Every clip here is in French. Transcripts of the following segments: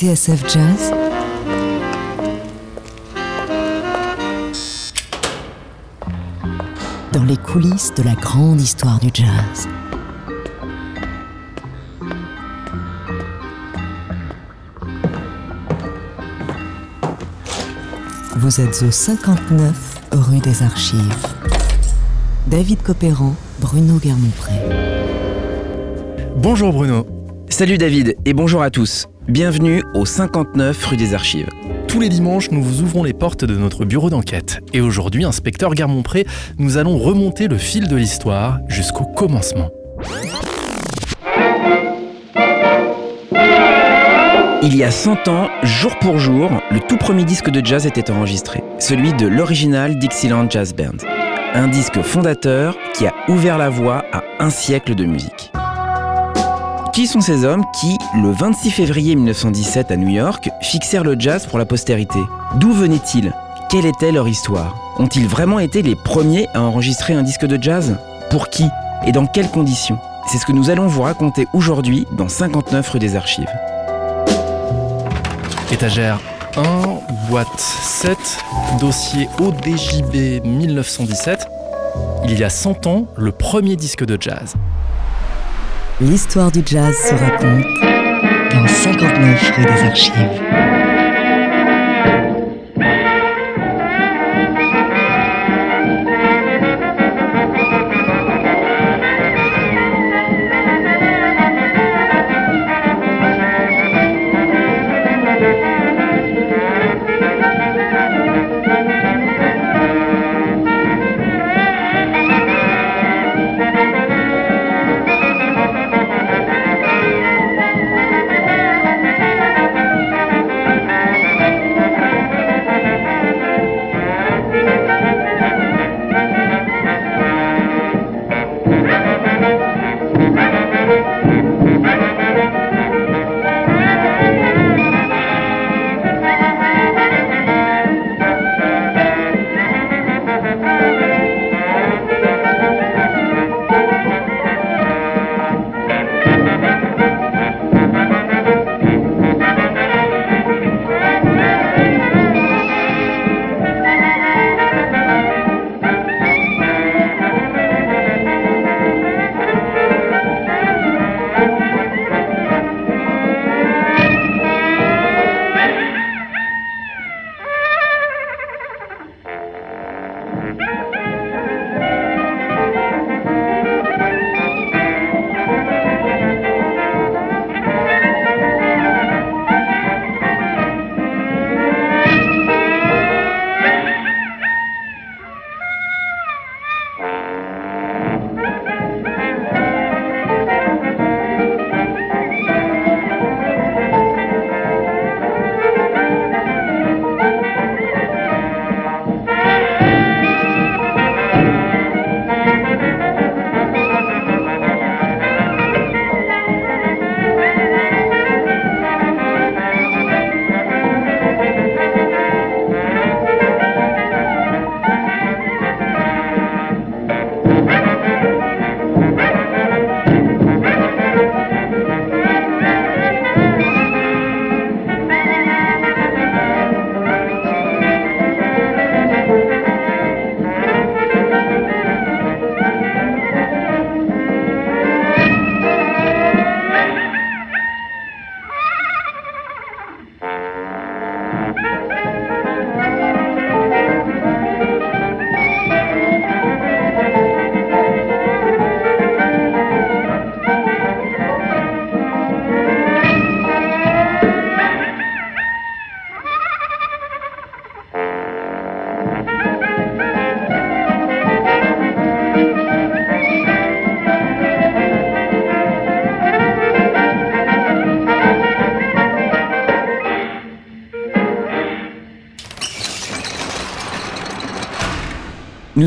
TSF Jazz Dans les coulisses de la grande histoire du jazz. Vous êtes au 59 rue des Archives. David Copéran, Bruno Guermont-Pré. Bonjour Bruno. Salut David et bonjour à tous. Bienvenue au 59 rue des Archives. Tous les dimanches, nous vous ouvrons les portes de notre bureau d'enquête. Et aujourd'hui, inspecteur Guermont-Pré, nous allons remonter le fil de l'histoire jusqu'au commencement. Il y a 100 ans, jour pour jour, le tout premier disque de jazz était enregistré, celui de l'original Dixieland Jazz Band. Un disque fondateur qui a ouvert la voie à un siècle de musique. Qui sont ces hommes qui, le 26 février 1917 à New York, fixèrent le jazz pour la postérité? D'où venaient-ils? Quelle était leur histoire? Ont-ils vraiment été les premiers à enregistrer un disque de jazz? Pour qui? Et dans quelles conditions? C'est ce que nous allons vous raconter aujourd'hui dans 59 rue des Archives. Étagère 1, boîte 7, dossier ODJB 1917. Il y a 100 ans, le premier disque de jazz. L'histoire du jazz se raconte dans 59 rue des Archives.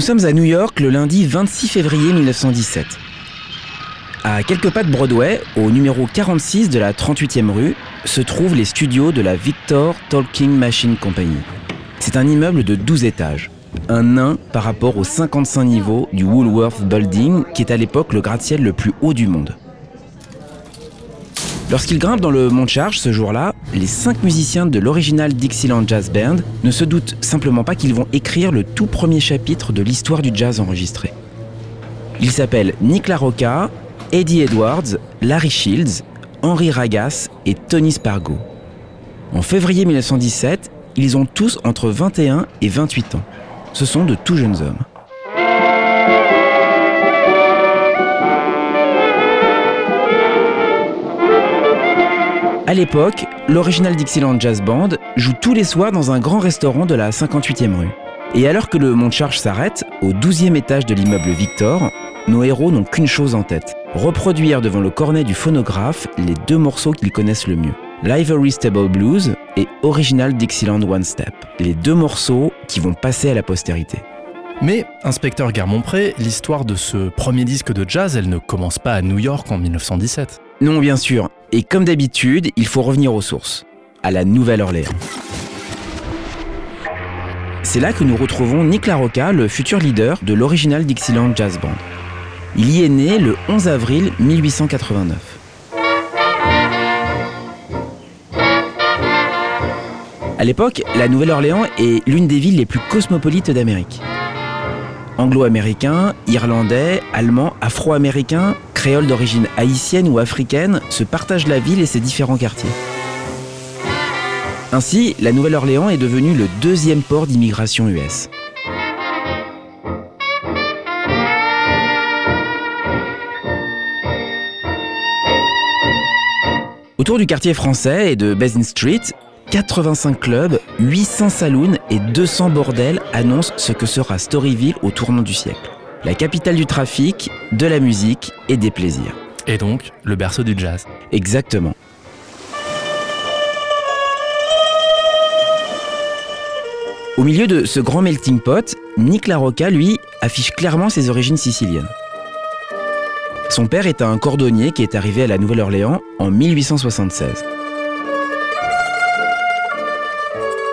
Sommes à New York le lundi 26 février 1917. À quelques pas de Broadway, au numéro 46 de la 38e rue, se trouvent les studios de la Victor Talking Machine Company. C'est un immeuble de 12 étages, un nain par rapport aux 55 niveaux du Woolworth Building, qui est à l'époque le gratte-ciel le plus haut du monde. Lorsqu'il grimpe dans le mont charge ce jour-là, les cinq musiciens de l'original Dixieland Jazz Band ne se doutent simplement pas qu'ils vont écrire le tout premier chapitre de l'histoire du jazz enregistré. Ils s'appellent Nick LaRocca, Eddie Edwards, Larry Shields, Henry Ragas et Tony Spargo. En février 1917, ils ont tous entre 21 et 28 ans. Ce sont de tout jeunes hommes. À l'époque, l'original Dixieland Jazz Band joue tous les soirs dans un grand restaurant de la 58e rue. Et alors que le monte-charge s'arrête, au 12e étage de l'immeuble Victor, nos héros n'ont qu'une chose en tête reproduire devant le cornet du phonographe les deux morceaux qu'ils connaissent le mieux Livery Stable Blues et Original Dixieland One Step, les deux morceaux qui vont passer à la postérité. Mais, inspecteur Guermont-Pré, l'histoire de ce premier disque de jazz, elle ne commence pas à New York en 1917. Non, bien sûr. Et comme d'habitude, il faut revenir aux sources, à la Nouvelle-Orléans. C'est là que nous retrouvons Nick LaRocca, le futur leader de l'original Dixieland Jazz Band. Il y est né le 11 avril 1889. À l'époque, la Nouvelle-Orléans est l'une des villes les plus cosmopolites d'Amérique. Anglo-américains, irlandais, allemands, afro-américains, créoles d'origine haïtienne ou africaine se partagent la ville et ses différents quartiers. Ainsi, la Nouvelle-Orléans est devenue le deuxième port d'immigration US. Autour du quartier français et de Basin Street, 85 clubs, 800 saloons et 200 bordels annoncent ce que sera Storyville au tournant du siècle. La capitale du trafic, de la musique et des plaisirs. Et donc, le berceau du jazz. Exactement. Au milieu de ce grand melting pot, Nick LaRocca, lui, affiche clairement ses origines siciliennes. Son père est un cordonnier qui est arrivé à la Nouvelle-Orléans en 1876.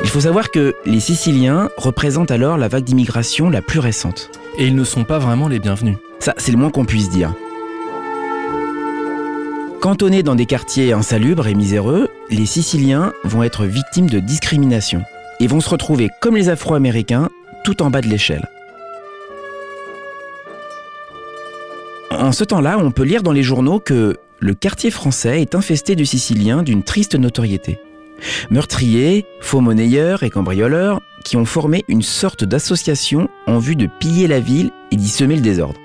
Il faut savoir que les Siciliens représentent alors la vague d'immigration la plus récente. Et ils ne sont pas vraiment les bienvenus. Ça, c'est le moins qu'on puisse dire. Cantonnés dans des quartiers insalubres et miséreux, les Siciliens vont être victimes de discrimination et vont se retrouver comme les Afro-Américains tout en bas de l'échelle. En ce temps-là, on peut lire dans les journaux que le quartier français est infesté de Siciliens d'une triste notoriété. Meurtriers, faux monnayeurs et cambrioleurs qui ont formé une sorte d'association en vue de piller la ville et d'y semer le désordre.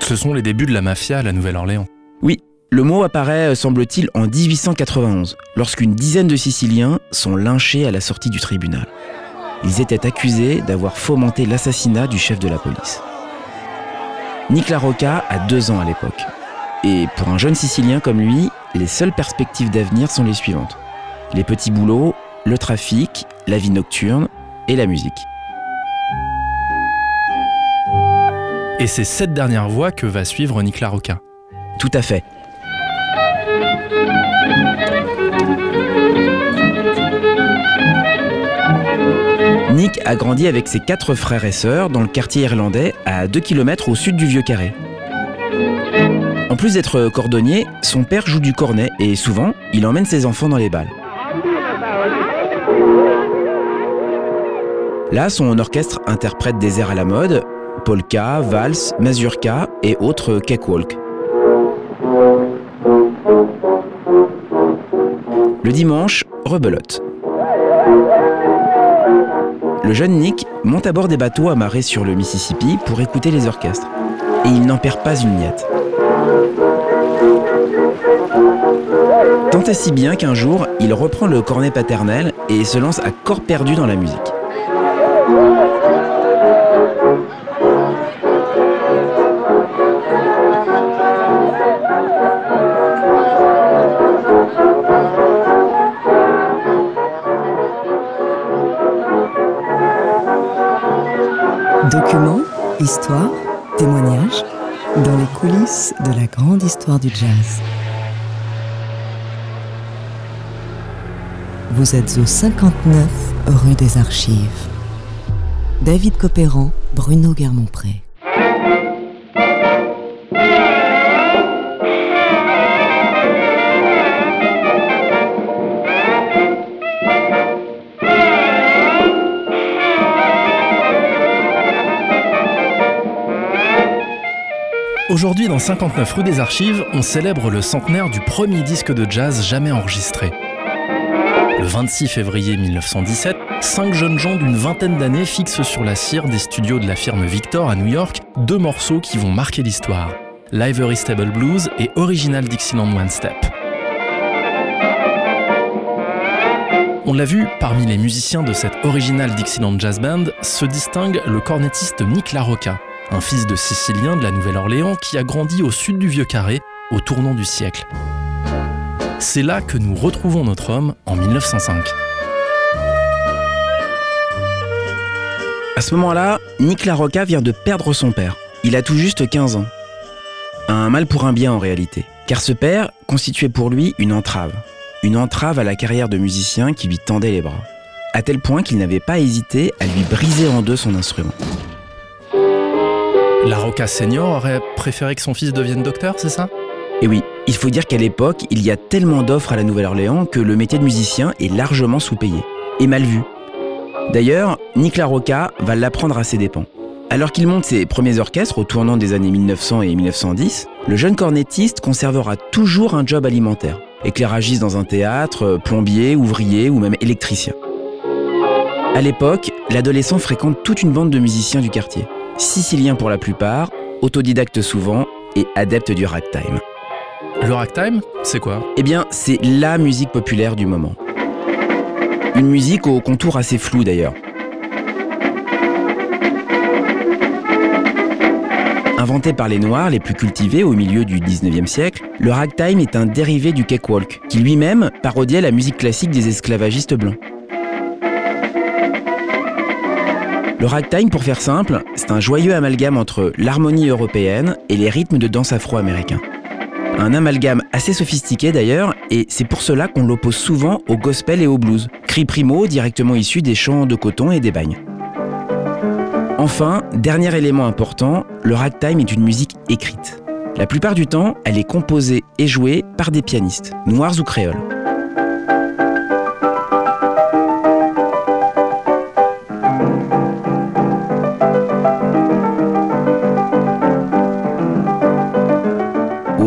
Ce sont les débuts de la mafia à la Nouvelle-Orléans. Oui, le mot apparaît, semble-t-il, en 1891, lorsqu'une dizaine de Siciliens sont lynchés à la sortie du tribunal. Ils étaient accusés d'avoir fomenté l'assassinat du chef de la police. Nick LaRocca a deux ans à l'époque. Et pour un jeune Sicilien comme lui, les seules perspectives d'avenir sont les suivantes. Les petits boulots, le trafic, la vie nocturne et la musique. Et c'est cette dernière voie que va suivre Nick LaRocca. Tout à fait. Nick a grandi avec ses quatre frères et sœurs dans le quartier irlandais à 2 km au sud du Vieux Carré. En plus d'être cordonnier, son père joue du cornet et souvent, il emmène ses enfants dans les balles. Là, son orchestre interprète des airs à la mode, polka, valse, mazurka et autres cakewalk. Le dimanche, rebelote. Le jeune Nick monte à bord des bateaux amarrés sur le Mississippi pour écouter les orchestres. Et il n'en perd pas une miette. Tant et si bien qu'un jour, il reprend le cornet paternel et se lance à corps perdu dans la musique. Du jazz. Vous êtes au 59 rue des Archives. David Copéran, Bruno Guermont-Pré. Aujourd'hui, dans 59 rue des Archives, on célèbre le centenaire du premier disque de jazz jamais enregistré. Le 26 février 1917, cinq jeunes gens d'une vingtaine d'années fixent sur la cire des studios de la firme Victor à New York deux morceaux qui vont marquer l'histoire Livery Stable Blues et Original Dixieland One Step. On l'a vu, parmi les musiciens de cette Original Dixieland Jazz Band se distingue le cornettiste Nick LaRocca, un fils de Sicilien de la Nouvelle-Orléans qui a grandi au sud du Vieux Carré au tournant du siècle. C'est là que nous retrouvons notre homme en 1905. À ce moment-là, Nick LaRocca vient de perdre son père. Il a tout juste 15 ans. Un mal pour un bien en réalité, car ce père constituait pour lui une entrave. Une entrave à la carrière de musicien qui lui tendait les bras. À tel point qu'il n'avait pas hésité à lui briser en deux son instrument. LaRocca senior aurait préféré que son fils devienne docteur, c'est ça? Et oui, il faut dire qu'à l'époque, il y a tellement d'offres à la Nouvelle-Orléans que le métier de musicien est largement sous-payé et mal vu. D'ailleurs, Nick LaRocca va l'apprendre à ses dépens. Alors qu'il monte ses premiers orchestres au tournant des années 1900 et 1910, le jeune cornettiste conservera toujours un job alimentaire. Éclairagiste dans un théâtre, plombier, ouvrier ou même électricien. À l'époque, l'adolescent fréquente toute une bande de musiciens du quartier. Siciliens pour la plupart, autodidactes souvent et adeptes du ragtime. Le ragtime, c'est quoi? Eh bien, c'est la musique populaire du moment. Une musique au contour assez flou d'ailleurs. Inventé par les Noirs les plus cultivés au milieu du 19e siècle, le ragtime est un dérivé du cakewalk, qui lui-même parodiait la musique classique des esclavagistes blancs. Le ragtime, pour faire simple, c'est un joyeux amalgame entre l'harmonie européenne et les rythmes de danse afro-américains. Un amalgame assez sophistiqué d'ailleurs, et c'est pour cela qu'on l'oppose souvent au gospel et au blues, cri primo directement issus des champs de coton et des bagnes. Enfin, dernier élément important, le ragtime est une musique écrite. La plupart du temps, elle est composée et jouée par des pianistes, noirs ou créoles.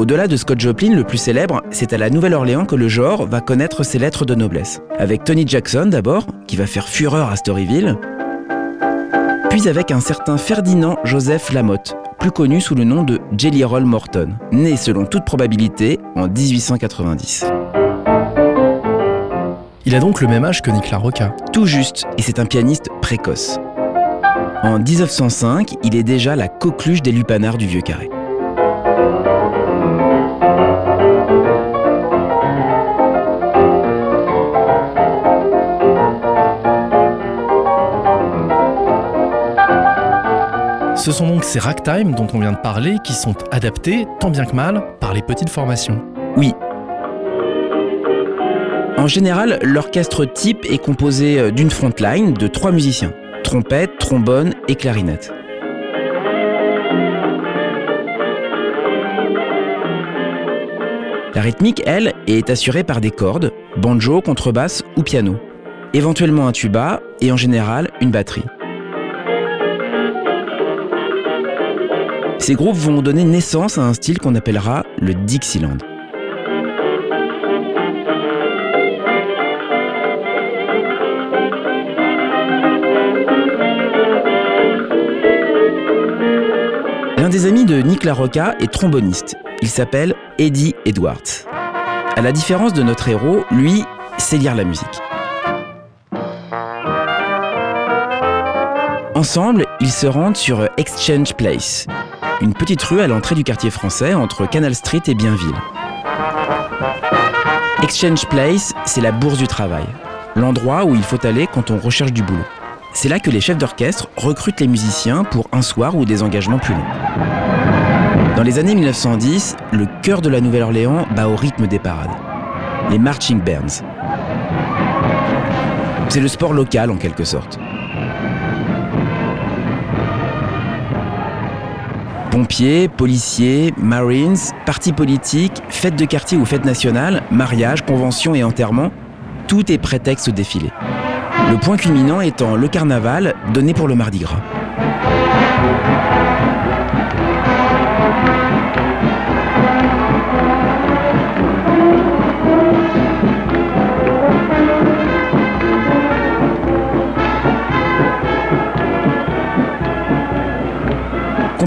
Au-delà de Scott Joplin, le plus célèbre, c'est à la Nouvelle-Orléans que le genre va connaître ses lettres de noblesse. Avec Tony Jackson d'abord, qui va faire fureur à Storyville, puis avec un certain Ferdinand Joseph Lamotte, plus connu sous le nom de Jelly Roll Morton, né selon toute probabilité en 1890. Il a donc le même âge que Nick LaRocca. Tout juste, et c'est un pianiste précoce. En 1905, il est déjà la coqueluche des lupanards du Vieux Ce sont donc ces ragtime dont on vient de parler qui sont adaptés, tant bien que mal, par les petites formations. Oui. En général, l'orchestre type est composé euh, d'une frontline de trois musiciens trompette, trombone et clarinette. La rythmique, elle, est assurée par des cordes, banjo, contrebasse ou piano, éventuellement un tuba et en général une batterie. Ces groupes vont donner naissance à un style qu'on appellera le Dixieland. L'un des amis de Nick LaRocca est tromboniste. Il s'appelle Eddie Edwards. À la différence de notre héros, lui sait lire la musique. Ensemble, ils se rendent sur Exchange Place, une petite rue à l'entrée du quartier français entre Canal Street et Bienville. Exchange Place, c'est la bourse du travail, l'endroit où il faut aller quand on recherche du boulot. C'est là que les chefs d'orchestre recrutent les musiciens pour un soir ou des engagements plus longs. Dans les années 1910, le cœur de la Nouvelle-Orléans bat au rythme des parades. Les marching bands. C'est le sport local en quelque sorte. Pompiers, policiers, marines, partis politiques, fêtes de quartier ou fêtes nationales, mariages, conventions et enterrements, tout est prétexte au défilé. Le point culminant étant le carnaval donné pour le Mardi Gras.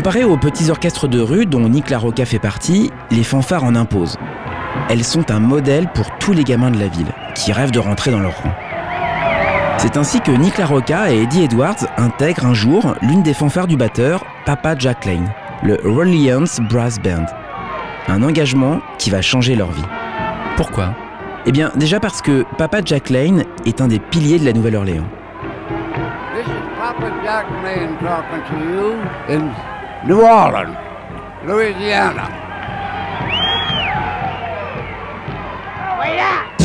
Comparé aux petits orchestres de rue dont Nick LaRocca fait partie, les fanfares en imposent. Elles sont un modèle pour tous les gamins de la ville qui rêvent de rentrer dans leur rang. C'est ainsi que Nick LaRocca et Eddie Edwards intègrent un jour l'une des fanfares du batteur, Papa Jack Lane, le Rollians Brass Band. Un engagement qui va changer leur vie. Pourquoi? Eh bien, déjà parce que Papa Jack Lane est un des piliers de la Nouvelle-Orléans. This is Papa Jack Lane talking to you in New Orleans, Louisiana.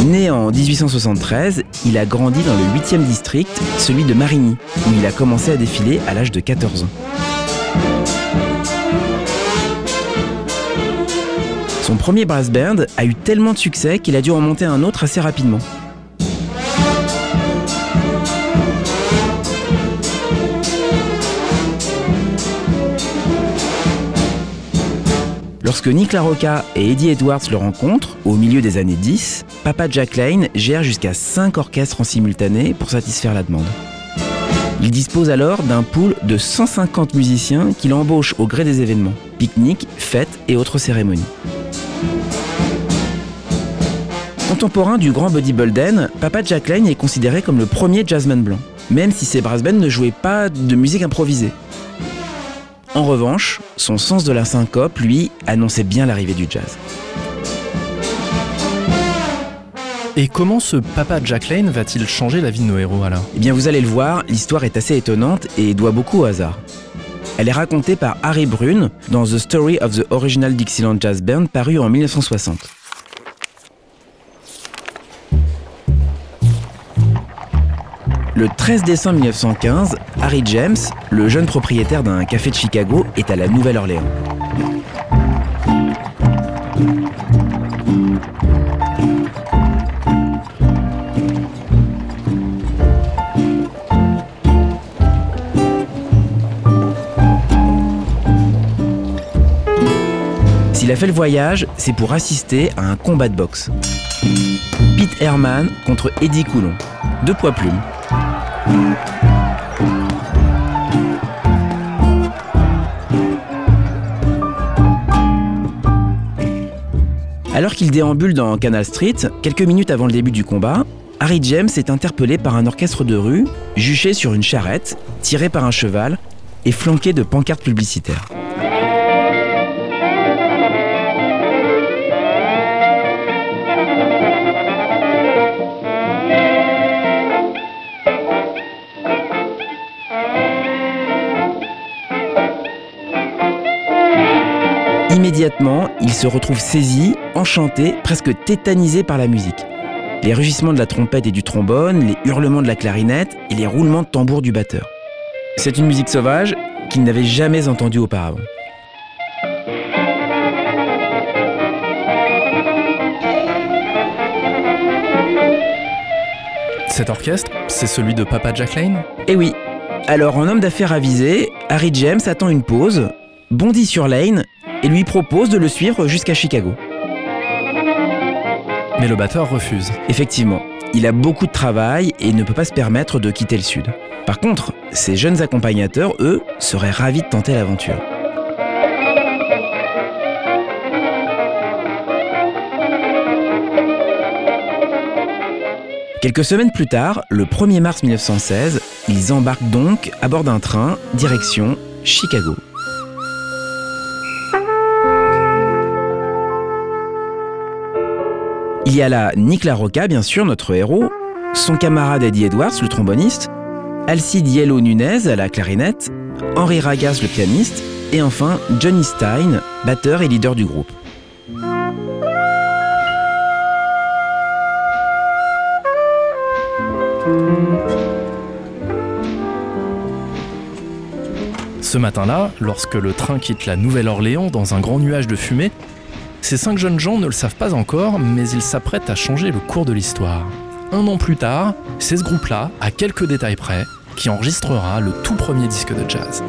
Né en 1873, il a grandi dans le 8e district, celui de Marigny, où il a commencé à défiler à l'âge de 14 ans. Son premier brass band a eu tellement de succès qu'il a dû en monter un autre assez rapidement. Lorsque Nick LaRocca et Eddie Edwards le rencontrent, au milieu des années 10, Papa Jack Lane gère jusqu'à 5 orchestres en simultané pour satisfaire la demande. Il dispose alors d'un pool de 150 musiciens qu'il embauche au gré des événements, pique-niques, fêtes et autres cérémonies. Contemporain du grand Buddy Bolden, Papa Jack Lane est considéré comme le premier jazzman blanc, même si ses brass bands ne jouaient pas de musique improvisée. En revanche, son sens de la syncope, lui, annonçait bien l'arrivée du jazz. Et comment ce papa Jack Lane va-t-il changer la vie de nos héros alors? Eh bien, vous allez le voir, l'histoire est assez étonnante et doit beaucoup au hasard. Elle est racontée par Harry Brune dans The Story of the Original Dixieland Jazz Band paru en 1960. Le 13 décembre 1915, Harry James, le jeune propriétaire d'un café de Chicago, est à la Nouvelle-Orléans. S'il a fait le voyage, c'est pour assister à un combat de boxe. Pete Herman contre Eddie Coulon. Deux poids plumes. Alors qu'il déambule dans Canal Street, quelques minutes avant le début du combat, Harry James est interpellé par un orchestre de rue, juché sur une charrette, tiré par un cheval et flanqué de pancartes publicitaires. Immédiatement, il se retrouve saisi, enchanté, presque tétanisé par la musique. Les rugissements de la trompette et du trombone, les hurlements de la clarinette et les roulements de tambour du batteur. C'est une musique sauvage qu'il n'avait jamais entendue auparavant. Cet orchestre, c'est celui de papa Jack Lane? Eh oui. Alors, en homme d'affaires avisé, Harry James attend une pause, bondit sur Lane et lui propose de le suivre jusqu'à Chicago. Mais le batteur refuse. Effectivement, il a beaucoup de travail et ne peut pas se permettre de quitter le Sud. Par contre, ses jeunes accompagnateurs, eux, seraient ravis de tenter l'aventure. Quelques semaines plus tard, le 1er mars 1916, ils embarquent donc à bord d'un train, direction Chicago. Il y a là Nick LaRocca, bien sûr, notre héros, son camarade Eddie Edwards, le tromboniste, Alcide Yellow Nunez à la clarinette, Henri Ragas, le pianiste, et enfin Johnny Stein, batteur et leader du groupe. Ce matin-là, lorsque le train quitte la Nouvelle-Orléans dans un grand nuage de fumée, ces cinq jeunes gens ne le savent pas encore, mais ils s'apprêtent à changer le cours de l'histoire. Un an plus tard, c'est ce groupe-là, à quelques détails près, qui enregistrera le tout premier disque de jazz.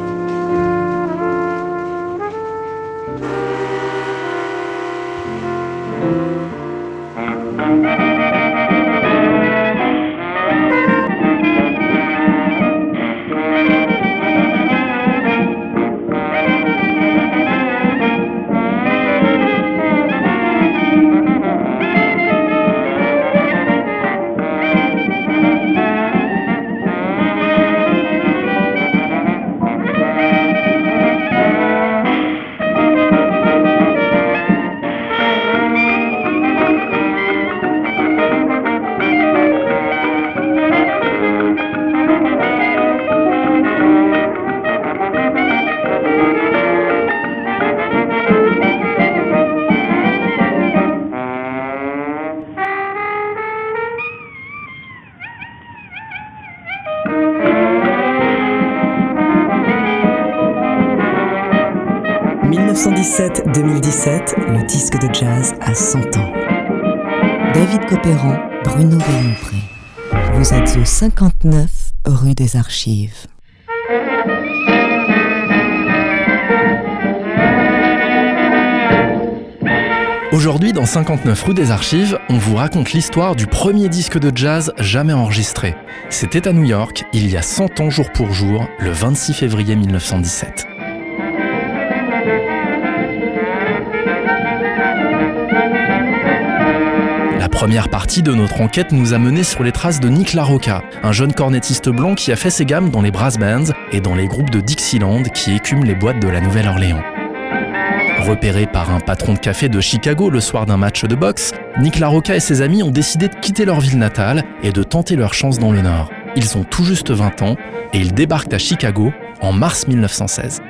1917-2017, le disque de jazz a 100 ans. David Copéran, Bruno Belmonpré. Vous êtes au 59 rue des Archives. Aujourd'hui, dans 59 rue des Archives, on vous raconte l'histoire du premier disque de jazz jamais enregistré. C'était à New York, il y a 100 ans jour pour jour, le 26 février 1917. Première partie de notre enquête nous a mené sur les traces de Nick LaRocca, un jeune cornettiste blanc qui a fait ses gammes dans les brass bands et dans les groupes de Dixieland qui écument les boîtes de la Nouvelle-Orléans. Repéré par un patron de café de Chicago le soir d'un match de boxe, Nick LaRocca et ses amis ont décidé de quitter leur ville natale et de tenter leur chance dans le Nord. Ils ont tout juste 20 ans et ils débarquent à Chicago en mars 1916.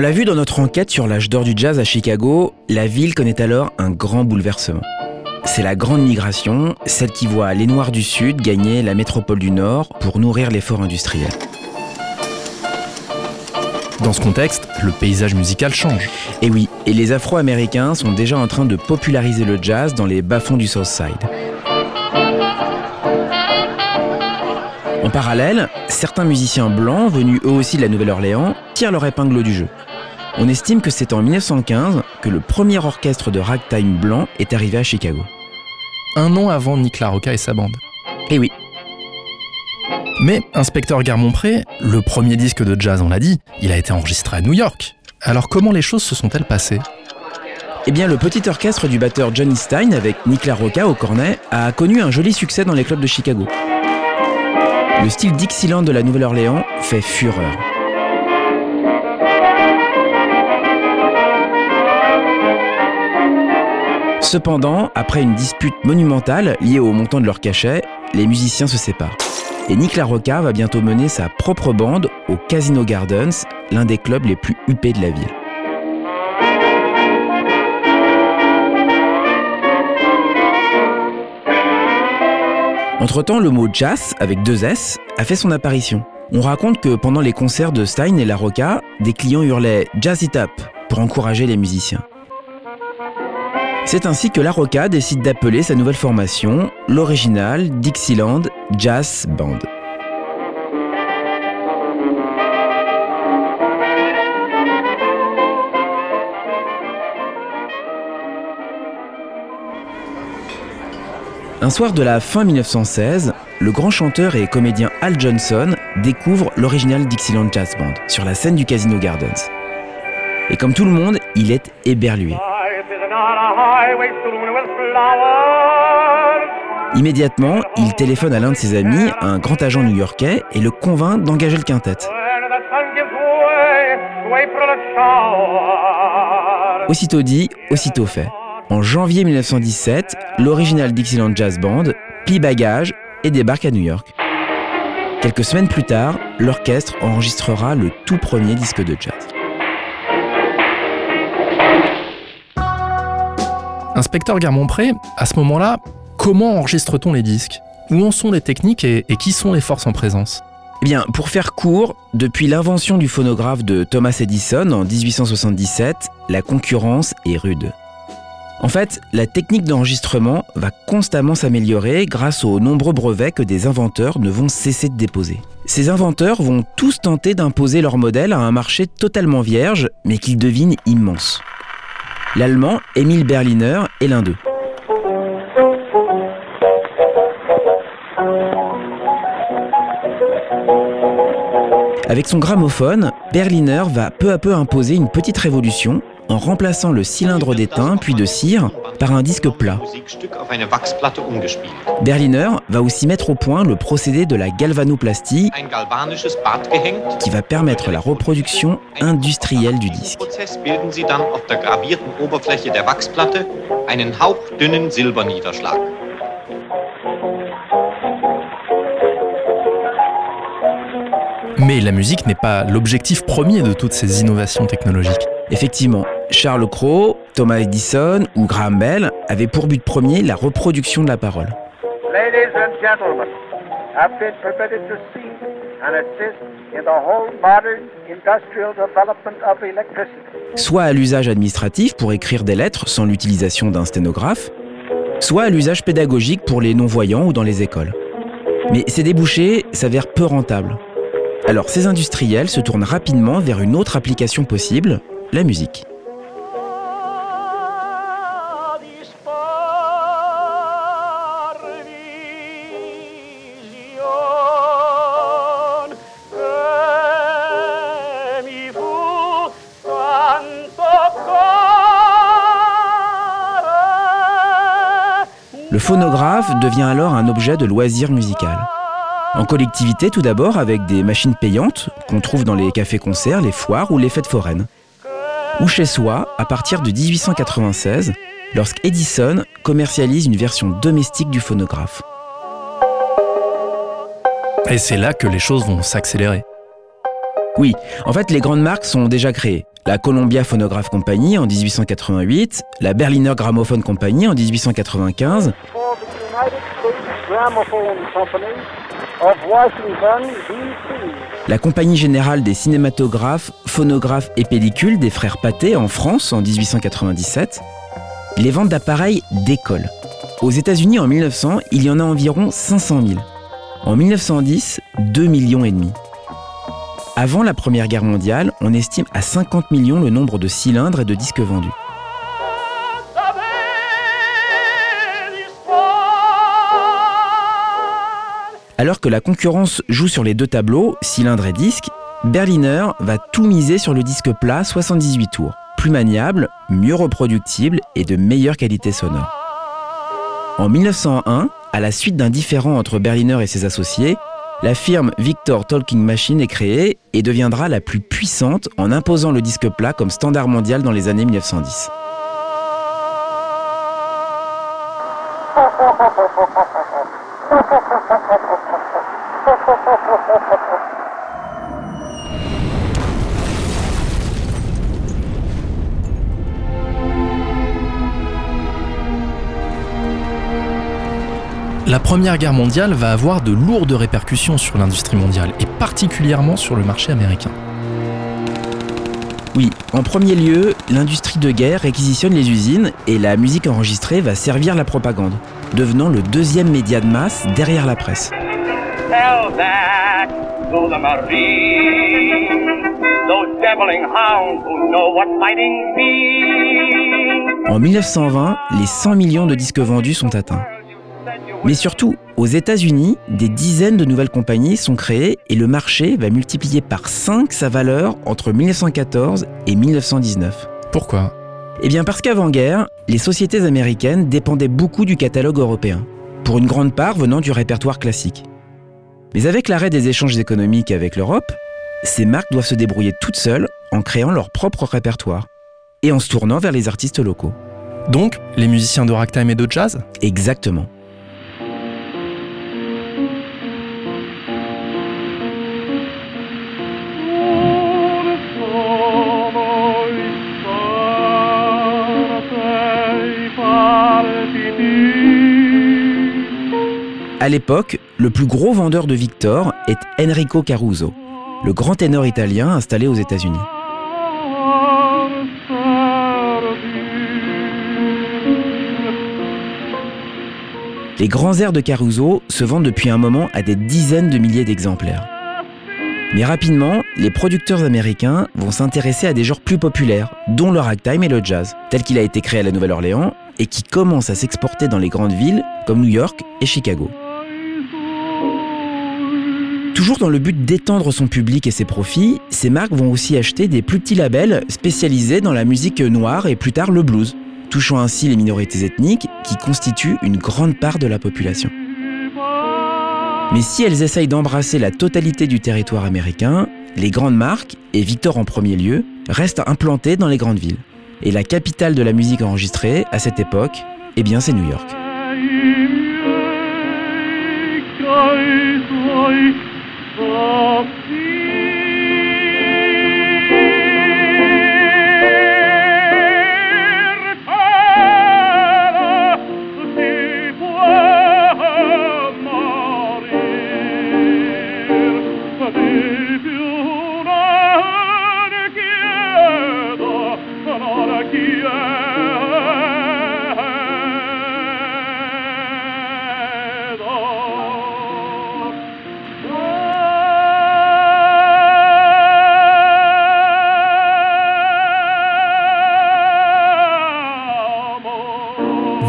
L'a vu dans notre enquête sur l'âge d'or du jazz à Chicago, la ville connaît alors un grand bouleversement. C'est la grande migration, celle qui voit les Noirs du Sud gagner la métropole du Nord pour nourrir l'effort industriel. Dans ce contexte, le paysage musical change. Et oui, et les Afro-Américains sont déjà en train de populariser le jazz dans les bas-fonds du South Side. En parallèle, certains musiciens blancs, venus eux aussi de la Nouvelle-Orléans, tirent leur épingle du jeu. On estime que c'est en 1915 que le premier orchestre de ragtime blanc est arrivé à Chicago. Un an avant Nick LaRocca et sa bande. Et oui, Mais, inspecteur Garmont-Pré, le premier disque de jazz, on l'a dit, il a été enregistré à New York. Alors comment les choses se sont-elles passées? Eh bien le petit orchestre du batteur Johnny Stein avec Nick LaRocca au cornet a connu un joli succès dans les clubs de Chicago. Le style Dixieland de la Nouvelle-Orléans fait fureur. Cependant, après une dispute monumentale liée au montant de leur cachet, les musiciens se séparent. Et Nick LaRocca va bientôt mener sa propre bande au Casino Gardens, l'un des clubs les plus huppés de la ville. Entre-temps, le mot jazz, avec deux S, a fait son apparition. On raconte que pendant les concerts de Stein et LaRocca, des clients hurlaient Jazz it up pour encourager les musiciens. C'est ainsi que LaRocca décide d'appeler sa nouvelle formation l'original Dixieland Jazz Band. Un soir de la fin 1916, le grand chanteur et comédien Al Johnson découvre l'original Dixieland Jazz Band sur la scène du Casino Gardens. Et comme tout le monde, il est éberlué. Immédiatement, il téléphone à l'un de ses amis, un grand agent new-yorkais, et le convainc d'engager le quintet. Aussitôt dit, aussitôt fait. En janvier 1917, l'original Dixieland Jazz Band plie bagage et débarque à New York. Quelques semaines plus tard, l'orchestre enregistrera le tout premier disque de jazz. Inspecteur Garmont-Pré, à ce moment-là, comment enregistre-t-on les disques? Où en sont les techniques et, qui sont les forces en présence? Eh bien, pour faire court, depuis l'invention du phonographe de Thomas Edison en 1877, la concurrence est rude. En fait, la technique d'enregistrement va constamment s'améliorer grâce aux nombreux brevets que des inventeurs ne vont cesser de déposer. Ces inventeurs vont tous tenter d'imposer leur modèle à un marché totalement vierge, mais qu'ils devinent immense. L'allemand Emil Berliner est l'un d'eux. Avec son gramophone, Berliner va peu à peu imposer une petite révolution en remplaçant le cylindre d'étain puis de cire par un disque plat. Berliner va aussi mettre au point le procédé de la galvanoplastie qui va permettre la reproduction industrielle du disque. Mais la musique n'est pas l'objectif premier de toutes ces innovations technologiques. Effectivement, Charles Cros, Thomas Edison ou Graham Bell avaient pour but premier la reproduction de la parole. Ladies and gentlemen, have been permitted to see and assist in the whole modern industrial development of electricity. soit à l'usage administratif pour écrire des lettres sans l'utilisation d'un sténographe, soit à l'usage pédagogique pour les non-voyants ou dans les écoles. Mais ces débouchés s'avèrent peu rentables. Alors ces industriels se tournent rapidement vers une autre application possible, la musique. Le phonographe devient alors un objet de loisir musical. En collectivité tout d'abord avec des machines payantes qu'on trouve dans les cafés-concerts, les foires ou les fêtes foraines. Ou chez soi à partir de 1896 lorsqu'Edison commercialise une version domestique du phonographe. Et c'est là que les choses vont s'accélérer. Oui, en fait les grandes marques sont déjà créées. La Columbia Phonograph Company en 1888, la Berliner Grammophon Company en 1895, La Compagnie Générale des Cinématographes, Phonographes et Pellicules des frères Pathé en France en 1897, les ventes d'appareils décollent. Aux États-Unis en 1900, il y en a environ 500 000. En 1910, 2 millions et demi. Avant la Première Guerre mondiale, on estime à 50 millions le nombre de cylindres et de disques vendus. Alors que la concurrence joue sur les deux tableaux, cylindres et disques, Berliner va tout miser sur le disque plat 78 tours, plus maniable, mieux reproductible et de meilleure qualité sonore. En 1901, à la suite d'un différend entre Berliner et ses associés, la firme Victor Talking Machine est créée et deviendra la plus puissante en imposant le disque plat comme standard mondial dans les années 1910. La Première Guerre mondiale va avoir de lourdes répercussions sur l'industrie mondiale, et particulièrement sur le marché américain. Oui, en premier lieu, l'industrie de guerre réquisitionne les usines et la musique enregistrée va servir la propagande, devenant le deuxième média de masse derrière la presse. Tell that to the Marines, those deviling hounds who know what fighting means. En 1920, les 100 millions de disques vendus sont atteints. Mais surtout, aux États-Unis, des dizaines de nouvelles compagnies sont créées et le marché va multiplier par 5 sa valeur entre 1914 et 1919. Pourquoi? Eh bien parce qu'avant-guerre, les sociétés américaines dépendaient beaucoup du catalogue européen, pour une grande part venant du répertoire classique. Mais avec l'arrêt des échanges économiques avec l'Europe, ces marques doivent se débrouiller toutes seules en créant leur propre répertoire et en se tournant vers les artistes locaux. Donc, les musiciens de ragtime et de jazz? Exactement. À l'époque, le plus gros vendeur de Victor est Enrico Caruso, le grand ténor italien installé aux États-Unis. Les grands airs de Caruso se vendent depuis un moment à des dizaines de milliers d'exemplaires. Mais rapidement, les producteurs américains vont s'intéresser à des genres plus populaires, dont le ragtime et le jazz, tel qu'il a été créé à la Nouvelle-Orléans et qui commence à s'exporter dans les grandes villes comme New York et Chicago. Toujours dans le but d'étendre son public et ses profits, ces marques vont aussi acheter des plus petits labels spécialisés dans la musique noire et plus tard le blues, touchant ainsi les minorités ethniques qui constituent une grande part de la population. Mais si elles essayent d'embrasser la totalité du territoire américain, les grandes marques, et Victor en premier lieu, restent implantées dans les grandes villes. Et la capitale de la musique enregistrée, à cette époque, eh bien c'est New York. Oh,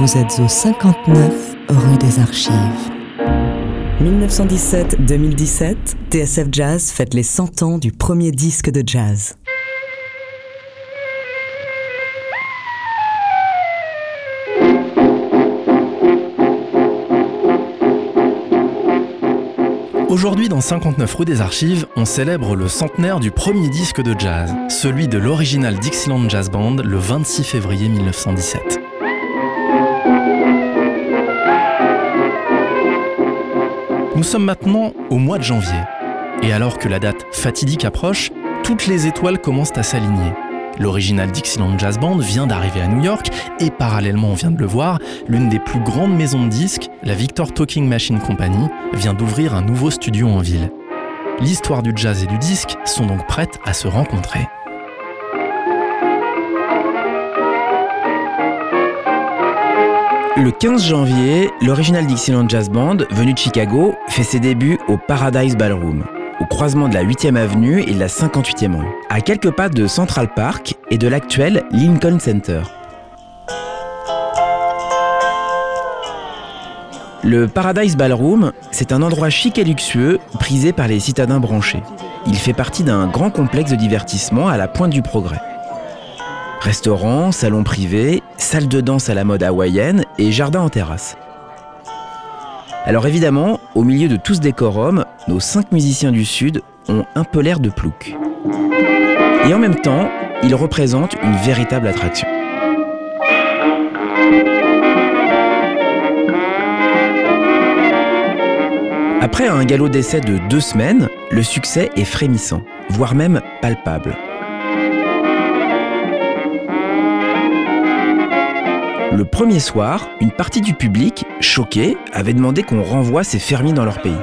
Vous êtes au 59 rue des Archives. 1917-2017, TSF Jazz fête les 100 ans du premier disque de jazz. Aujourd'hui, dans 59 rue des Archives, on célèbre le centenaire du premier disque de jazz, celui de l'original Dixieland Jazz Band, le 26 février 1917. Nous sommes maintenant au mois de janvier. Et alors que la date fatidique approche, toutes les étoiles commencent à s'aligner. L'original Dixieland Jazz Band vient d'arriver à New York et parallèlement, on vient de le voir, l'une des plus grandes maisons de disques, la Victor Talking Machine Company, vient d'ouvrir un nouveau studio en ville. L'histoire du jazz et du disque sont donc prêtes à se rencontrer. Le 15 janvier, l'original Dixieland Jazz Band, venu de Chicago, fait ses débuts au Paradise Ballroom au croisement de la 8e avenue et de la 58e rue, à quelques pas de Central Park et de l'actuel Lincoln Center. Le Paradise Ballroom, c'est un endroit chic et luxueux, prisé par les citadins branchés. Il fait partie d'un grand complexe de divertissement à la pointe du progrès. Restaurant, salon privé, salle de danse à la mode hawaïenne et jardin en terrasse. Alors évidemment, au milieu de tout ce décorum, nos cinq musiciens du Sud ont un peu l'air de plouc. Et en même temps, ils représentent une véritable attraction. Après un galop d'essai de deux semaines, le succès est frémissant, voire même palpable. Le premier soir, une partie du public, choquée, avait demandé qu'on renvoie ces fermiers dans leur pays.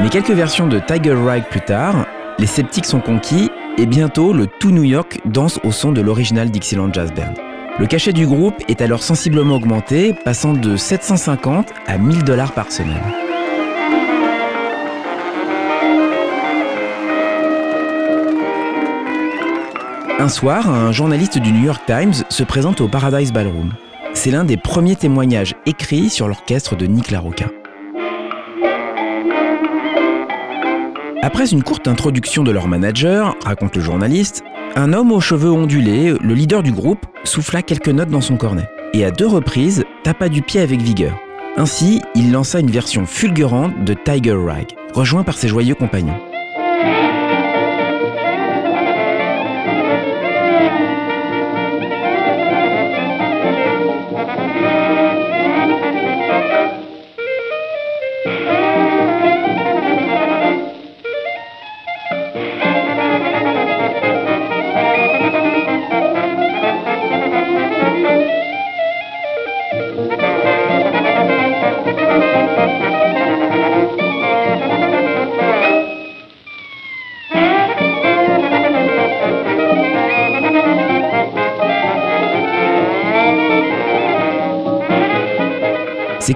Mais quelques versions de Tiger Ride plus tard, les sceptiques sont conquis et bientôt le tout New York danse au son de l'original Dixieland Jazz Band. Le cachet du groupe est alors sensiblement augmenté, passant de 750 à 1000 dollars par semaine. Un soir, un journaliste du New York Times se présente au Paradise Ballroom. C'est l'un des premiers témoignages écrits sur l'orchestre de Nick LaRocca. Après une courte introduction de leur manager, raconte le journaliste, un homme aux cheveux ondulés, le leader du groupe, souffla quelques notes dans son cornet et à deux reprises tapa du pied avec vigueur. Ainsi, il lança une version fulgurante de Tiger Rag, rejoint par ses joyeux compagnons.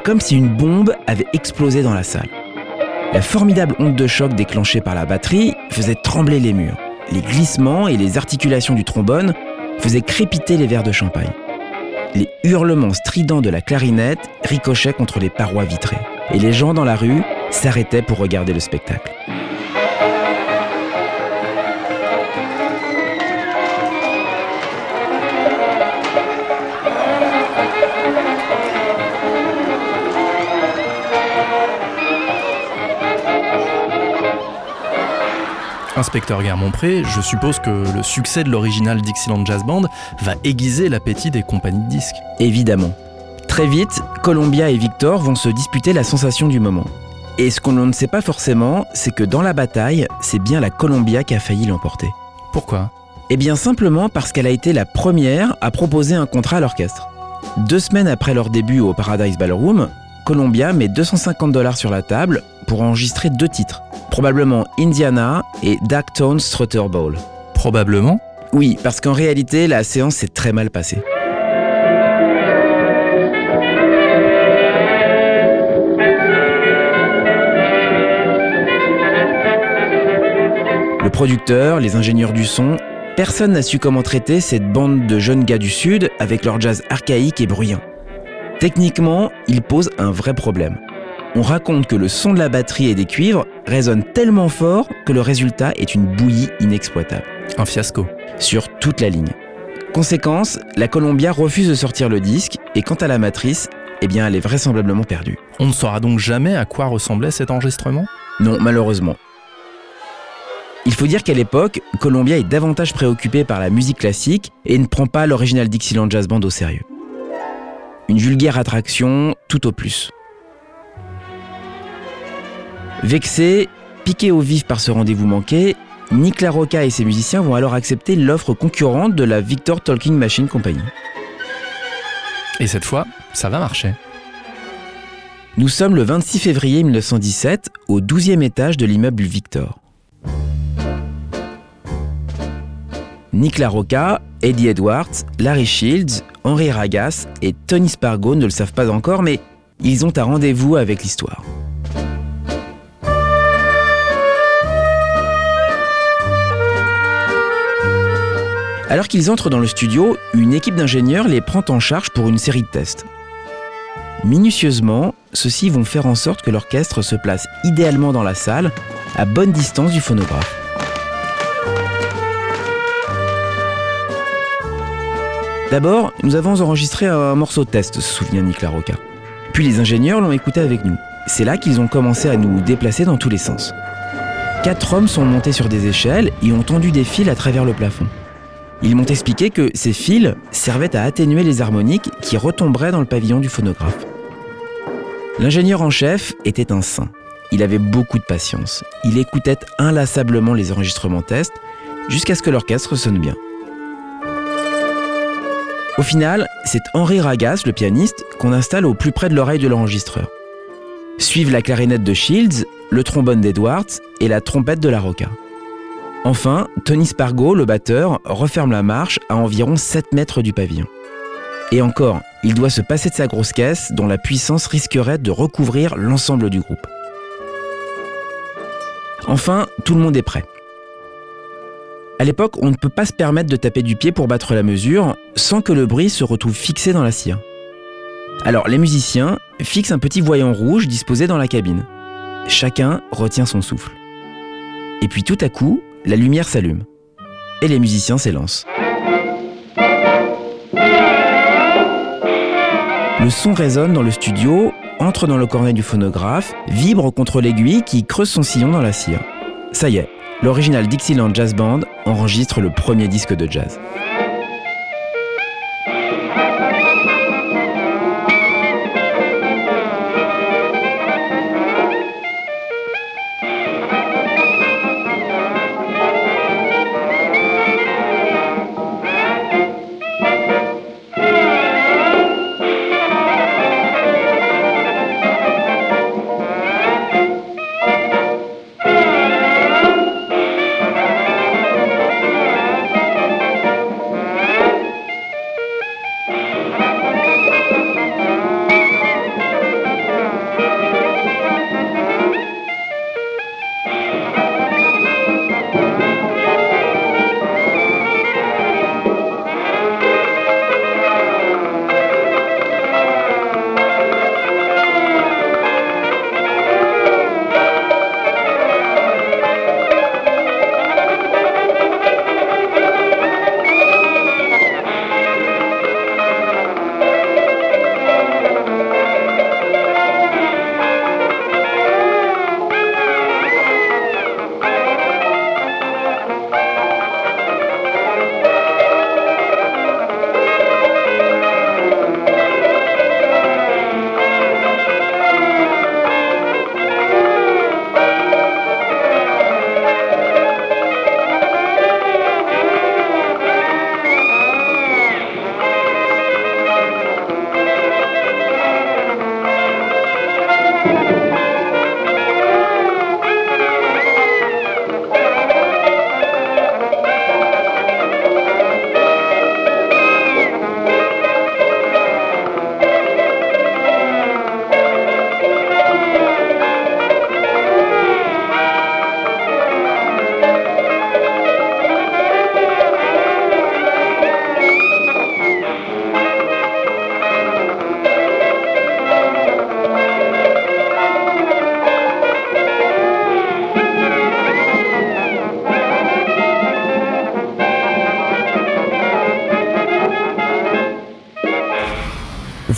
Comme si une bombe avait explosé dans la salle. La formidable onde de choc déclenchée par la batterie faisait trembler les murs. Les glissements et les articulations du trombone faisaient crépiter les verres de champagne. Les hurlements stridents de la clarinette ricochaient contre les parois vitrées. Et les gens dans la rue s'arrêtaient pour regarder le spectacle. Inspecteur Guermont-Pré, je suppose que le succès de l'original Dixieland Jazz Band va aiguiser l'appétit des compagnies de disques. Évidemment. Très vite, Columbia et Victor vont se disputer la sensation du moment. Et ce qu'on ne sait pas forcément, c'est que dans la bataille, c'est bien la Columbia qui a failli l'emporter. Pourquoi? Eh bien simplement parce qu'elle a été la première à proposer un contrat à l'orchestre. Deux semaines après leur début au Paradise Ballroom, Columbia met 250 dollars sur la table pour enregistrer deux titres, probablement Indiana et Darktown Strutter Bowl. Probablement Oui, parce qu'en réalité, la séance s'est très mal passée. Le producteur, les ingénieurs du son, Personne n'a su comment traiter cette bande de jeunes gars du Sud avec leur jazz archaïque et bruyant. Techniquement, ils posent un vrai problème. On raconte que le son de la batterie et des cuivres résonne tellement fort que le résultat est une bouillie inexploitable. Un fiasco. Sur toute la ligne. Conséquence, la Columbia refuse de sortir le disque et quant à la matrice, eh bien elle est vraisemblablement perdue. On ne saura donc jamais à quoi ressemblait cet enregistrement? Non, malheureusement. Il faut dire qu'à l'époque, Columbia est davantage préoccupée par la musique classique et ne prend pas l'original Dixieland Jazz Band au sérieux. Une vulgaire attraction tout au plus. Vexé, piqué au vif par ce rendez-vous manqué, Nick LaRocca et ses musiciens vont alors accepter l'offre concurrente de la Victor Talking Machine Company. Et cette fois, ça va marcher. Nous sommes le 26 février 1917 au 12e étage de l'immeuble Victor. Nick LaRocca, Eddie Edwards, Larry Shields, Henry Ragas et Tony Spargo ne le savent pas encore, mais ils ont un rendez-vous avec l'histoire. Alors qu'ils entrent dans le studio, une équipe d'ingénieurs les prend en charge pour une série de tests. Minutieusement, ceux-ci vont faire en sorte que l'orchestre se place idéalement dans la salle, à bonne distance du phonographe. D'abord, nous avons enregistré un morceau de test, se souvient Nick Larocca. Puis les ingénieurs l'ont écouté avec nous. C'est là qu'ils ont commencé à nous déplacer dans tous les sens. Quatre hommes sont montés sur des échelles et ont tendu des fils à travers le plafond. Ils m'ont expliqué que ces fils servaient à atténuer les harmoniques qui retomberaient dans le pavillon du phonographe. L'ingénieur en chef était un saint. Il avait beaucoup de patience. Il écoutait inlassablement les enregistrements test jusqu'à ce que l'orchestre sonne bien. Au final, c'est Henri Ragas, le pianiste, qu'on installe au plus près de l'oreille de l'enregistreur. Suivent la clarinette de Shields, le trombone d'Edwards et la trompette de la Rocca. Enfin, Tony Spargo, le batteur, referme la marche à environ 7 mètres du pavillon. Et encore, il doit se passer de sa grosse caisse dont la puissance risquerait de recouvrir l'ensemble du groupe. Enfin, tout le monde est prêt. À l'époque, on ne peut pas se permettre de taper du pied pour battre la mesure sans que le bruit se retrouve fixé dans la cire. Alors, les musiciens fixent un petit voyant rouge disposé dans la cabine. Chacun retient son souffle. Et puis tout à coup, la lumière s'allume. Et les musiciens s'élancent. Le son résonne dans le studio, entre dans le cornet du phonographe, vibre contre l'aiguille qui creuse son sillon dans la cire. Ça y est, l'original Dixieland Jazz Band enregistre le premier disque de jazz.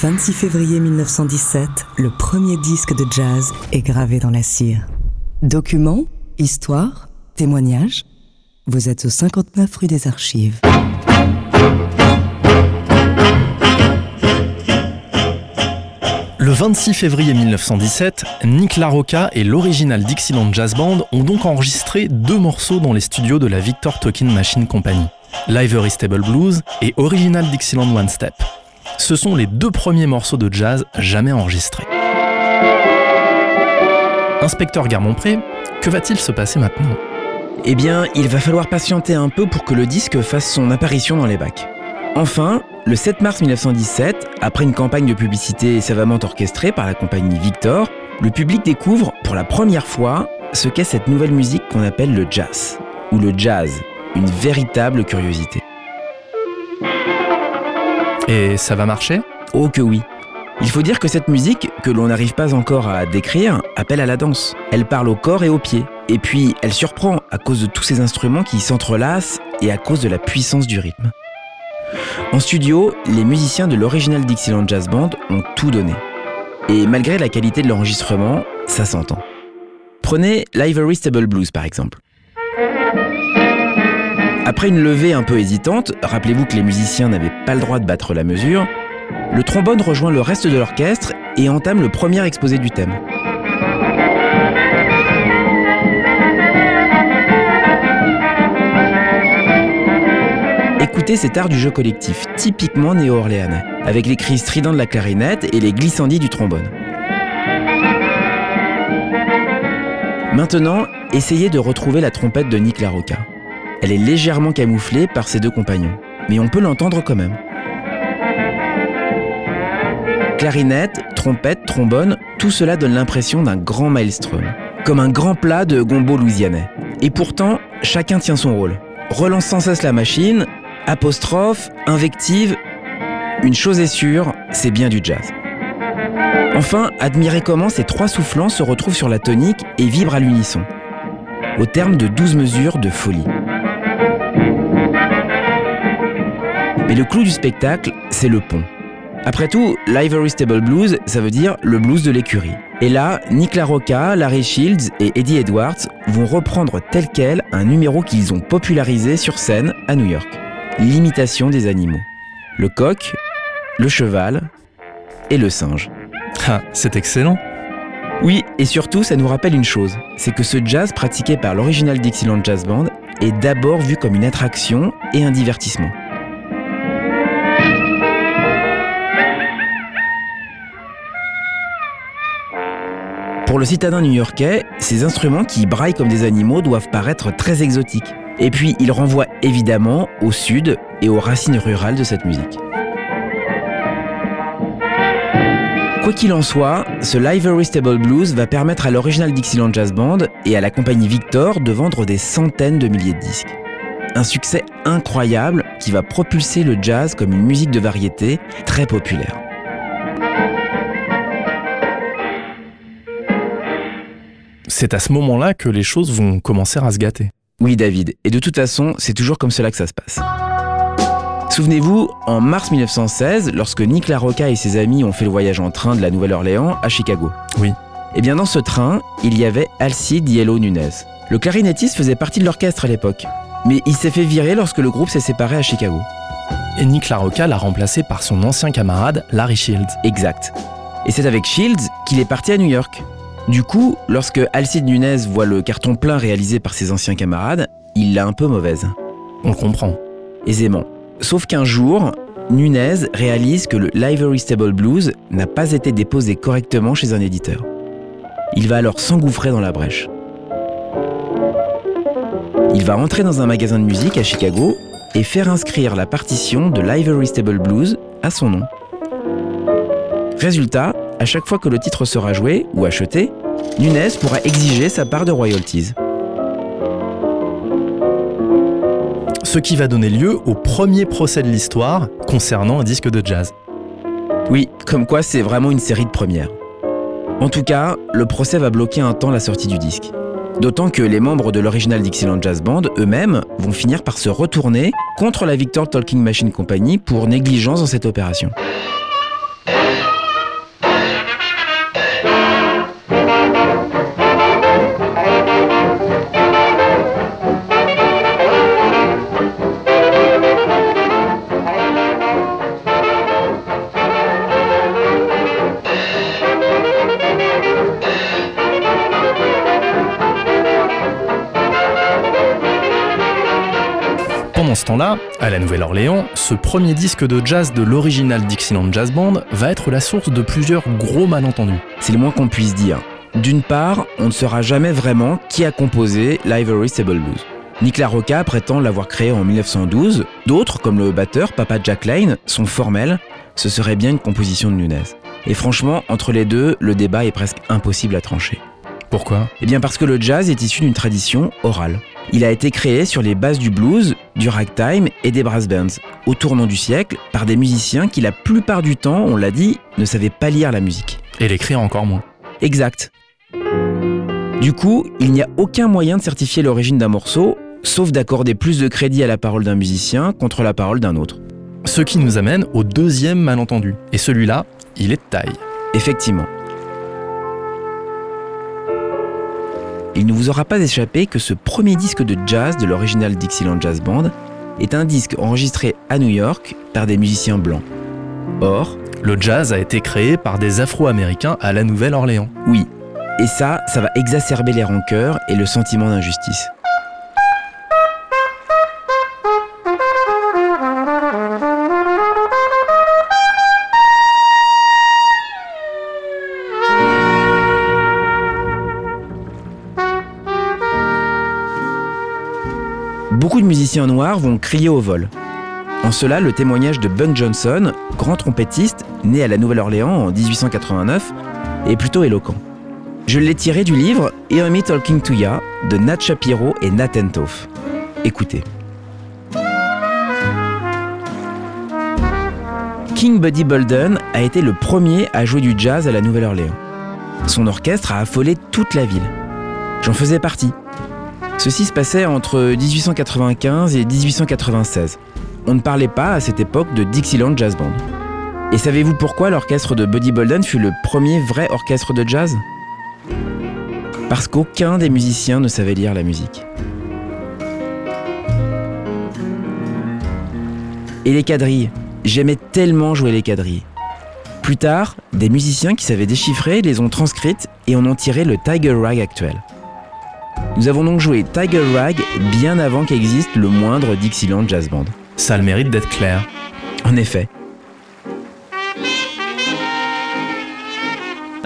26 février 1917, le premier disque de jazz est gravé dans la cire. Documents, histoire, témoignages. Vous êtes au 59 rue des Archives. Le 26 février 1917, Nick LaRocca et l'original Dixieland Jazz Band ont donc enregistré deux morceaux dans les studios de la Victor Talking Machine Company, Livery Stable Blues et Original Dixieland One Step. Ce sont les deux premiers morceaux de jazz jamais enregistrés. Inspecteur Garmont-Pré, que va-t-il se passer maintenant? Eh bien, il va falloir patienter un peu pour que le disque fasse son apparition dans les bacs. Enfin, le 7 mars 1917, après une campagne de publicité savamment orchestrée par la compagnie Victor, le public découvre pour la première fois ce qu'est cette nouvelle musique qu'on appelle le jazz, ou le jazz, une véritable curiosité. Et ça va marcher? Oh que oui Il faut dire que cette musique, que l'on n'arrive pas encore à décrire, appelle à la danse. Elle parle au corps et aux pieds. Et puis, elle surprend à cause de tous ces instruments qui s'entrelacent et à cause de la puissance du rythme. En studio, les musiciens de l'original Dixieland Jazz Band ont tout donné. Et malgré la qualité de l'enregistrement, ça s'entend. Prenez l'Ivory Stable Blues par exemple. Après une levée un peu hésitante, rappelez-vous que les musiciens n'avaient pas le droit de battre la mesure, le trombone rejoint le reste de l'orchestre et entame le premier exposé du thème. Écoutez cet art du jeu collectif, typiquement néo-orléanais, avec les cris stridents de la clarinette et les glissandis du trombone. Maintenant, essayez de retrouver la trompette de Nick Larocca. Elle est légèrement camouflée par ses deux compagnons, mais on peut l'entendre quand même. Clarinette, trompette, trombone, tout cela donne l'impression d'un grand maelstrom, comme un grand plat de gombo louisianais. Et pourtant, chacun tient son rôle. Relance sans cesse la machine, apostrophe, invective. Une chose est sûre, c'est bien du jazz. Enfin, admirez comment ces trois soufflants se retrouvent sur la tonique et vibrent à l'unisson, au terme de 12 mesures de folie. Mais le clou du spectacle, c'est le pont. Après tout, l'Ivory Stable Blues, ça veut dire le blues de l'écurie. Et là, Nick LaRocca, Larry Shields et Eddie Edwards vont reprendre tel quel un numéro qu'ils ont popularisé sur scène à New York. L'imitation des animaux. Le coq, le cheval et le singe. Ah, c'est excellent Oui, et surtout, ça nous rappelle une chose, c'est que ce jazz pratiqué par l'original Dixieland Jazz Band est d'abord vu comme une attraction et un divertissement. Pour le citadin new-yorkais, ces instruments qui braillent comme des animaux doivent paraître très exotiques. Et puis, ils renvoient évidemment au sud et aux racines rurales de cette musique. Quoi qu'il en soit, ce Livery Stable Blues va permettre à l'original Dixieland Jazz Band et à la compagnie Victor de vendre des centaines de milliers de disques. Un succès incroyable qui va propulser le jazz comme une musique de variété très populaire. C'est à ce moment-là que les choses vont commencer à se gâter. Oui David, et de toute façon, c'est toujours comme cela que ça se passe. Souvenez-vous, en mars 1916, lorsque Nick LaRocca et ses amis ont fait le voyage en train de la Nouvelle-Orléans à Chicago. Oui. Eh bien dans ce train, il y avait Alcide Yellow Nunez. Le clarinettiste faisait partie de l'orchestre à l'époque, mais il s'est fait virer lorsque le groupe s'est séparé à Chicago. Et Nick LaRocca l'a remplacé par son ancien camarade Larry Shields. Exact. Et c'est avec Shields qu'il est parti à New York. Du coup, lorsque Alcide Nunez voit le carton plein réalisé par ses anciens camarades, il l'a un peu mauvaise. On le comprend. Aisément. Sauf qu'un jour, Nunez réalise que le Livery Stable Blues n'a pas été déposé correctement chez un éditeur. Il va alors s'engouffrer dans la brèche. Il va entrer dans un magasin de musique à Chicago et faire inscrire la partition de Livery Stable Blues à son nom. Résultat, à chaque fois que le titre sera joué ou acheté, Nunez pourra exiger sa part de royalties. Ce qui va donner lieu au premier procès de l'histoire concernant un disque de jazz. Oui, comme quoi c'est vraiment une série de premières. En tout cas, le procès va bloquer un temps la sortie du disque. D'autant que les membres de l'original Dixieland Jazz Band eux-mêmes vont finir par se retourner contre la Victor Talking Machine Company pour négligence dans cette opération. Temps-là, à la Nouvelle-Orléans, ce premier disque de jazz de l'original Dixieland Jazz Band va être la source de plusieurs gros malentendus. C'est le moins qu'on puisse dire. D'une part, on ne saura jamais vraiment qui a composé l'Ivory Stable Blues. Nick LaRocca prétend l'avoir créé en 1912. D'autres, comme le batteur Papa Jack Lane, sont formels. Ce serait bien une composition de Nunez. Et franchement, entre les deux, le débat est presque impossible à trancher. Pourquoi? Eh bien parce que le jazz est issu d'une tradition orale. Il a été créé sur les bases du blues, du ragtime et des brass bands, au tournant du siècle, par des musiciens qui la plupart du temps, on l'a dit, ne savaient pas lire la musique. Et l'écrire encore moins. Exact. Du coup, il n'y a aucun moyen de certifier l'origine d'un morceau, sauf d'accorder plus de crédit à la parole d'un musicien contre la parole d'un autre. Ce qui nous amène au deuxième malentendu. Et celui-là, il est de taille. Effectivement. Il ne vous aura pas échappé que ce premier disque de jazz de l'original Dixieland Jazz Band est un disque enregistré à New York par des musiciens blancs. Or, Le jazz a été créé par des Afro-Américains à la Nouvelle-Orléans. oui, et ça, ça va exacerber les rancœurs et le sentiment d'injustice. Musiciens noirs vont crier au vol. En cela, le témoignage de Bunk Johnson, grand trompettiste, né à la Nouvelle-Orléans en 1889, est plutôt éloquent. Je l'ai tiré du livre Hear Me Talking to Ya de Nat Shapiro et Nathan Toff. Écoutez. King Buddy Bolden a été le premier à jouer du jazz à la Nouvelle-Orléans. Son orchestre a affolé toute la ville. J'en faisais partie. Ceci se passait entre 1895 et 1896. On ne parlait pas à cette époque de Dixieland Jazz Band. Et savez-vous pourquoi l'orchestre de Buddy Bolden fut le premier vrai orchestre de jazz? Parce qu'aucun des musiciens ne savait lire la musique. Et les quadrilles J'aimais tellement jouer les quadrilles. Plus tard, des musiciens qui savaient déchiffrer les ont transcrites et en ont tiré le Tiger Rag actuel. Nous avons donc joué Tiger Rag bien avant qu'existe le moindre Dixieland Jazz Band. Ça a le mérite d'être clair. En effet.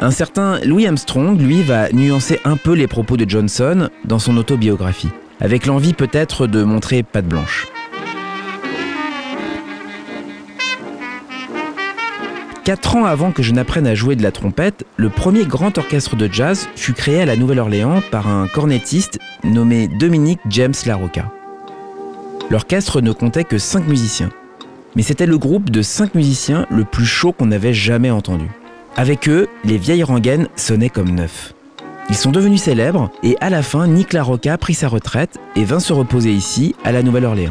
Un certain Louis Armstrong, lui, va nuancer un peu les propos de Johnson dans son autobiographie, avec l'envie peut-être de montrer patte blanche. Quatre ans avant que je n'apprenne à jouer de la trompette, le premier grand orchestre de jazz fut créé à la Nouvelle-Orléans par un cornettiste nommé Dominique James LaRocca. L'orchestre ne comptait que cinq musiciens, mais c'était le groupe de cinq musiciens le plus chaud qu'on avait jamais entendu. Avec eux, les vieilles rengaines sonnaient comme neufs. Ils sont devenus célèbres et à la fin, Nick LaRocca prit sa retraite et vint se reposer ici, à la Nouvelle-Orléans.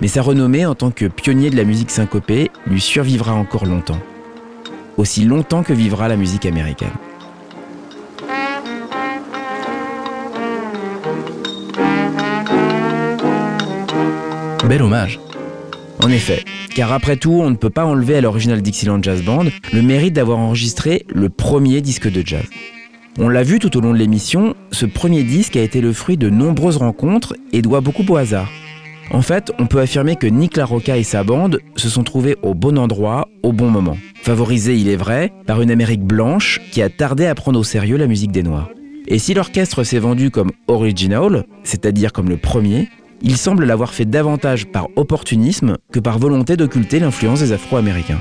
Mais sa renommée en tant que pionnier de la musique syncopée lui survivra encore longtemps. Aussi longtemps que vivra la musique américaine. Bel hommage. En effet, car après tout, on ne peut pas enlever à l'original Dixieland Jazz Band le mérite d'avoir enregistré le premier disque de jazz. On l'a vu tout au long de l'émission, ce premier disque a été le fruit de nombreuses rencontres et doit beaucoup au hasard. En fait, on peut affirmer que Nick LaRocca et sa bande se sont trouvés au bon endroit, au bon moment. Favorisés, il est vrai, par une Amérique blanche qui a tardé à prendre au sérieux la musique des Noirs. Et si l'orchestre s'est vendu comme original, c'est-à-dire comme le premier, il semble l'avoir fait davantage par opportunisme que par volonté d'occulter l'influence des Afro-Américains.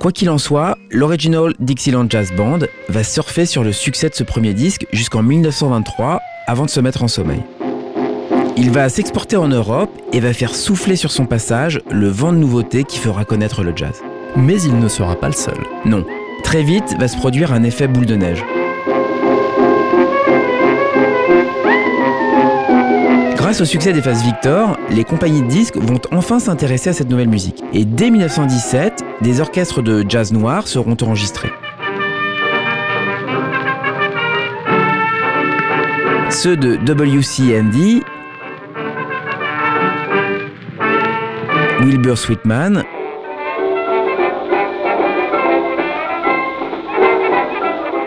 Quoi qu'il en soit, l'Original Dixieland Jazz Band va surfer sur le succès de ce premier disque jusqu'en 1923 avant de se mettre en sommeil. Il va s'exporter en Europe et va faire souffler sur son passage le vent de nouveauté qui fera connaître le jazz. Mais il ne sera pas le seul. Non, très vite va se produire un effet boule de neige. Grâce au succès des phases Victor, les compagnies de disques vont enfin s'intéresser à cette nouvelle musique. Et dès 1917, des orchestres de jazz noir seront enregistrés. Ceux de WCND, Wilbur Sweetman,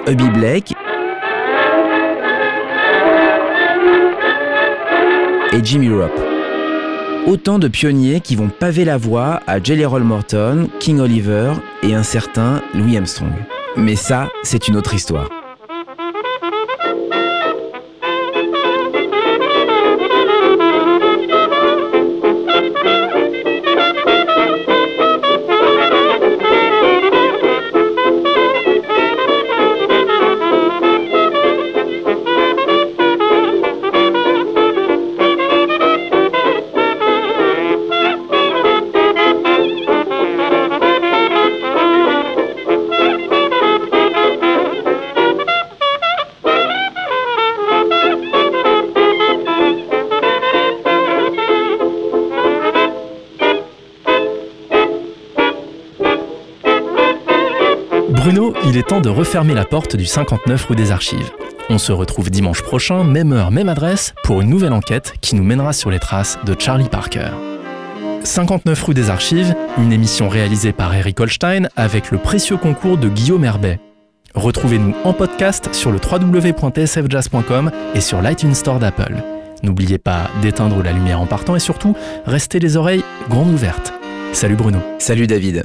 Hubby Blake, et Jimmy Rope. Autant de pionniers qui vont paver la voie à Jelly Roll Morton, King Oliver et un certain Louis Armstrong. Mais ça, c'est une autre histoire. De refermer la porte du 59 rue des Archives. On se retrouve dimanche prochain, même heure, même adresse, pour une nouvelle enquête qui nous mènera sur les traces de Charlie Parker. 59 rue des Archives, une émission réalisée par Eric Holstein avec le précieux concours de Guillaume Herbet. Retrouvez-nous en podcast sur le www.tsfjazz.com et sur l'iTunes Store d'Apple. N'oubliez pas d'éteindre la lumière en partant et surtout, restez les oreilles grandes ouvertes. Salut Bruno. Salut David.